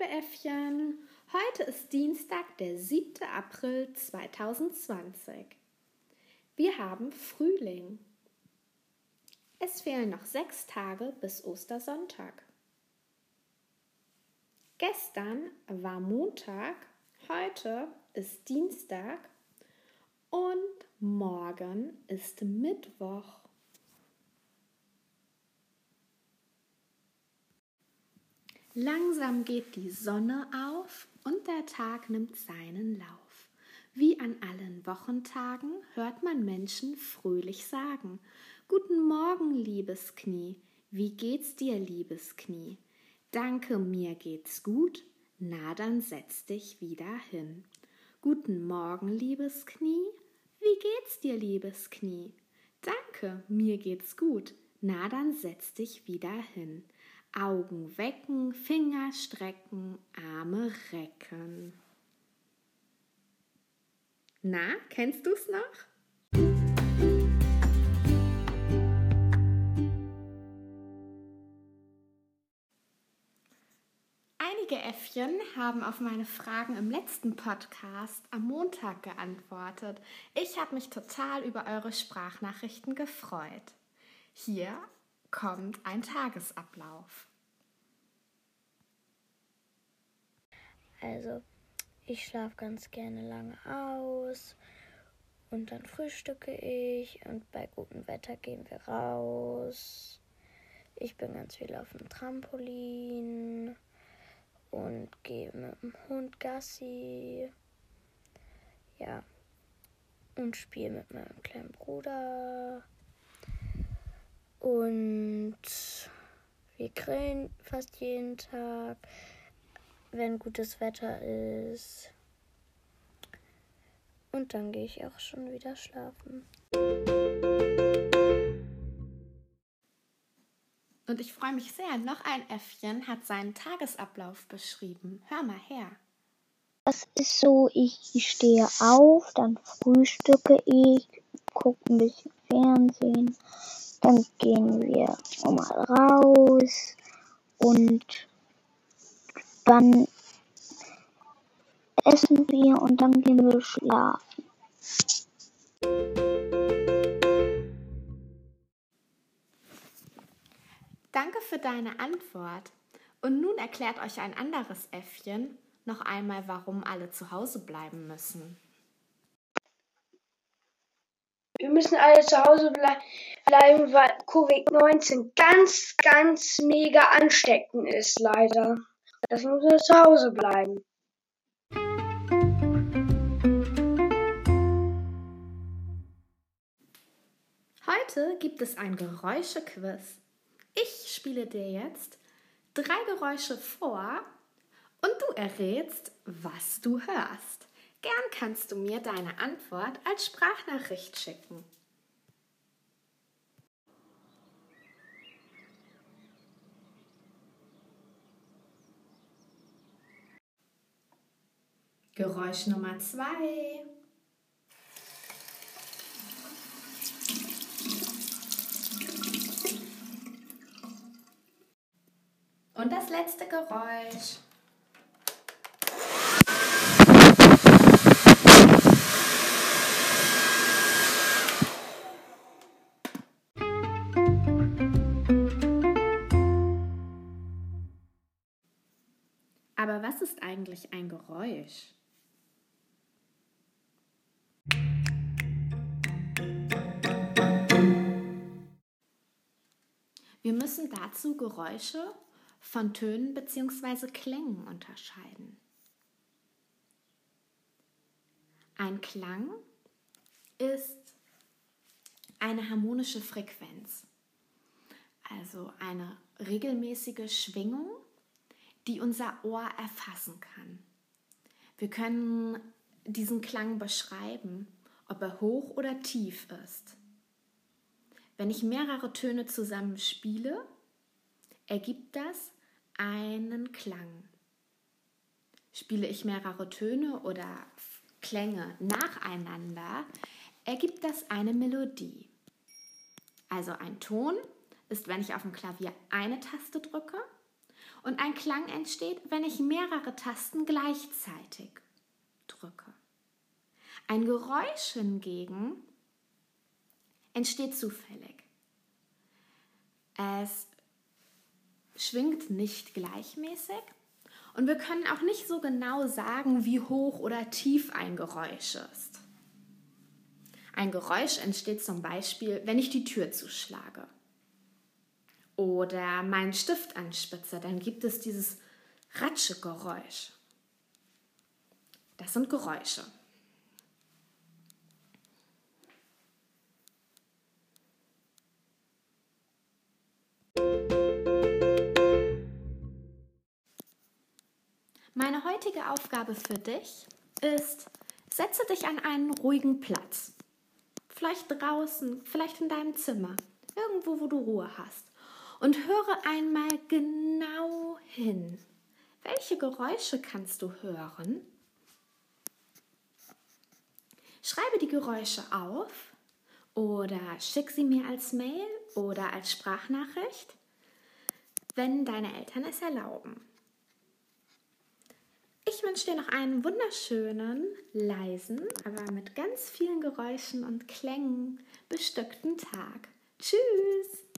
Liebe Äffchen, heute ist Dienstag, der 7. April 2020. Wir haben Frühling. Es fehlen noch sechs Tage bis Ostersonntag. Gestern war Montag, heute ist Dienstag und morgen ist Mittwoch. Langsam geht die Sonne auf und der Tag nimmt seinen Lauf. Wie an allen Wochentagen hört man Menschen fröhlich sagen: Guten Morgen, liebes Knie. Wie geht's dir, liebes Knie? Danke, mir geht's gut. Na, dann setz dich wieder hin. Guten Morgen, liebes Knie. Wie geht's dir, liebes Knie? Danke, mir geht's gut. Na, dann setz dich wieder hin. Augen wecken, Finger strecken, Arme recken. Na, kennst du's noch? Einige Äffchen haben auf meine Fragen im letzten Podcast am Montag geantwortet. Ich habe mich total über eure Sprachnachrichten gefreut. Hier kommt ein Tagesablauf. Also, ich schlafe ganz gerne lange aus und dann frühstücke ich und bei gutem Wetter gehen wir raus. Ich bin ganz viel auf dem Trampolin und gehe mit dem Hund Gassi. Ja, und spiele mit meinem kleinen Bruder. Und wir grillen fast jeden Tag, wenn gutes Wetter ist. Und dann gehe ich auch schon wieder schlafen. Und ich freue mich sehr, noch ein Äffchen hat seinen Tagesablauf beschrieben. Hör mal her. Das ist so, ich stehe auf, dann frühstücke ich, gucke ein bisschen Fernsehen, dann gehen wir mal raus und dann essen wir und dann gehen wir schlafen. Danke für deine Antwort. Und nun erklärt euch ein anderes Äffchen noch einmal, warum alle zu Hause bleiben müssen. Wir müssen alle zu Hause ble bleiben, weil Covid-19 ganz, ganz mega ansteckend ist, leider. Deswegen müssen wir zu Hause bleiben. Heute gibt es ein Geräuschequiz. Ich spiele dir jetzt drei Geräusche vor und du errätst, was du hörst. Gern kannst du mir deine Antwort als Sprachnachricht schicken. Geräusch Nummer zwei. Und das letzte Geräusch. Aber was ist eigentlich ein Geräusch? Wir müssen dazu Geräusche von Tönen bzw. Klängen unterscheiden. Ein Klang ist eine harmonische Frequenz, also eine regelmäßige Schwingung, die unser Ohr erfassen kann. Wir können diesen Klang beschreiben, ob er hoch oder tief ist. Wenn ich mehrere Töne zusammen spiele, ergibt das einen Klang. Spiele ich mehrere Töne oder Klänge nacheinander, ergibt das eine Melodie. Also ein Ton ist, wenn ich auf dem Klavier eine Taste drücke Und ein Klang entsteht, wenn ich mehrere Tasten gleichzeitig drücke. Ein Geräusch hingegen entsteht zufällig. Es schwingt nicht gleichmäßig und wir können auch nicht so genau sagen, wie hoch oder tief ein Geräusch ist. Ein Geräusch entsteht zum Beispiel, wenn ich die Tür zuschlage oder meinen Stift anspitze, dann gibt es dieses Ratschegeräusch. Das sind Geräusche. Meine heutige Aufgabe für dich ist, setze dich an einen ruhigen Platz. Vielleicht draußen, vielleicht in deinem Zimmer, irgendwo, wo du Ruhe hast. Und höre einmal genau hin. Welche Geräusche kannst du hören? Schreibe die Geräusche auf oder schick sie mir als Mail oder als Sprachnachricht, wenn deine Eltern es erlauben. Ich wünsche dir noch einen wunderschönen, leisen, aber mit ganz vielen Geräuschen und Klängen bestückten Tag. Tschüss!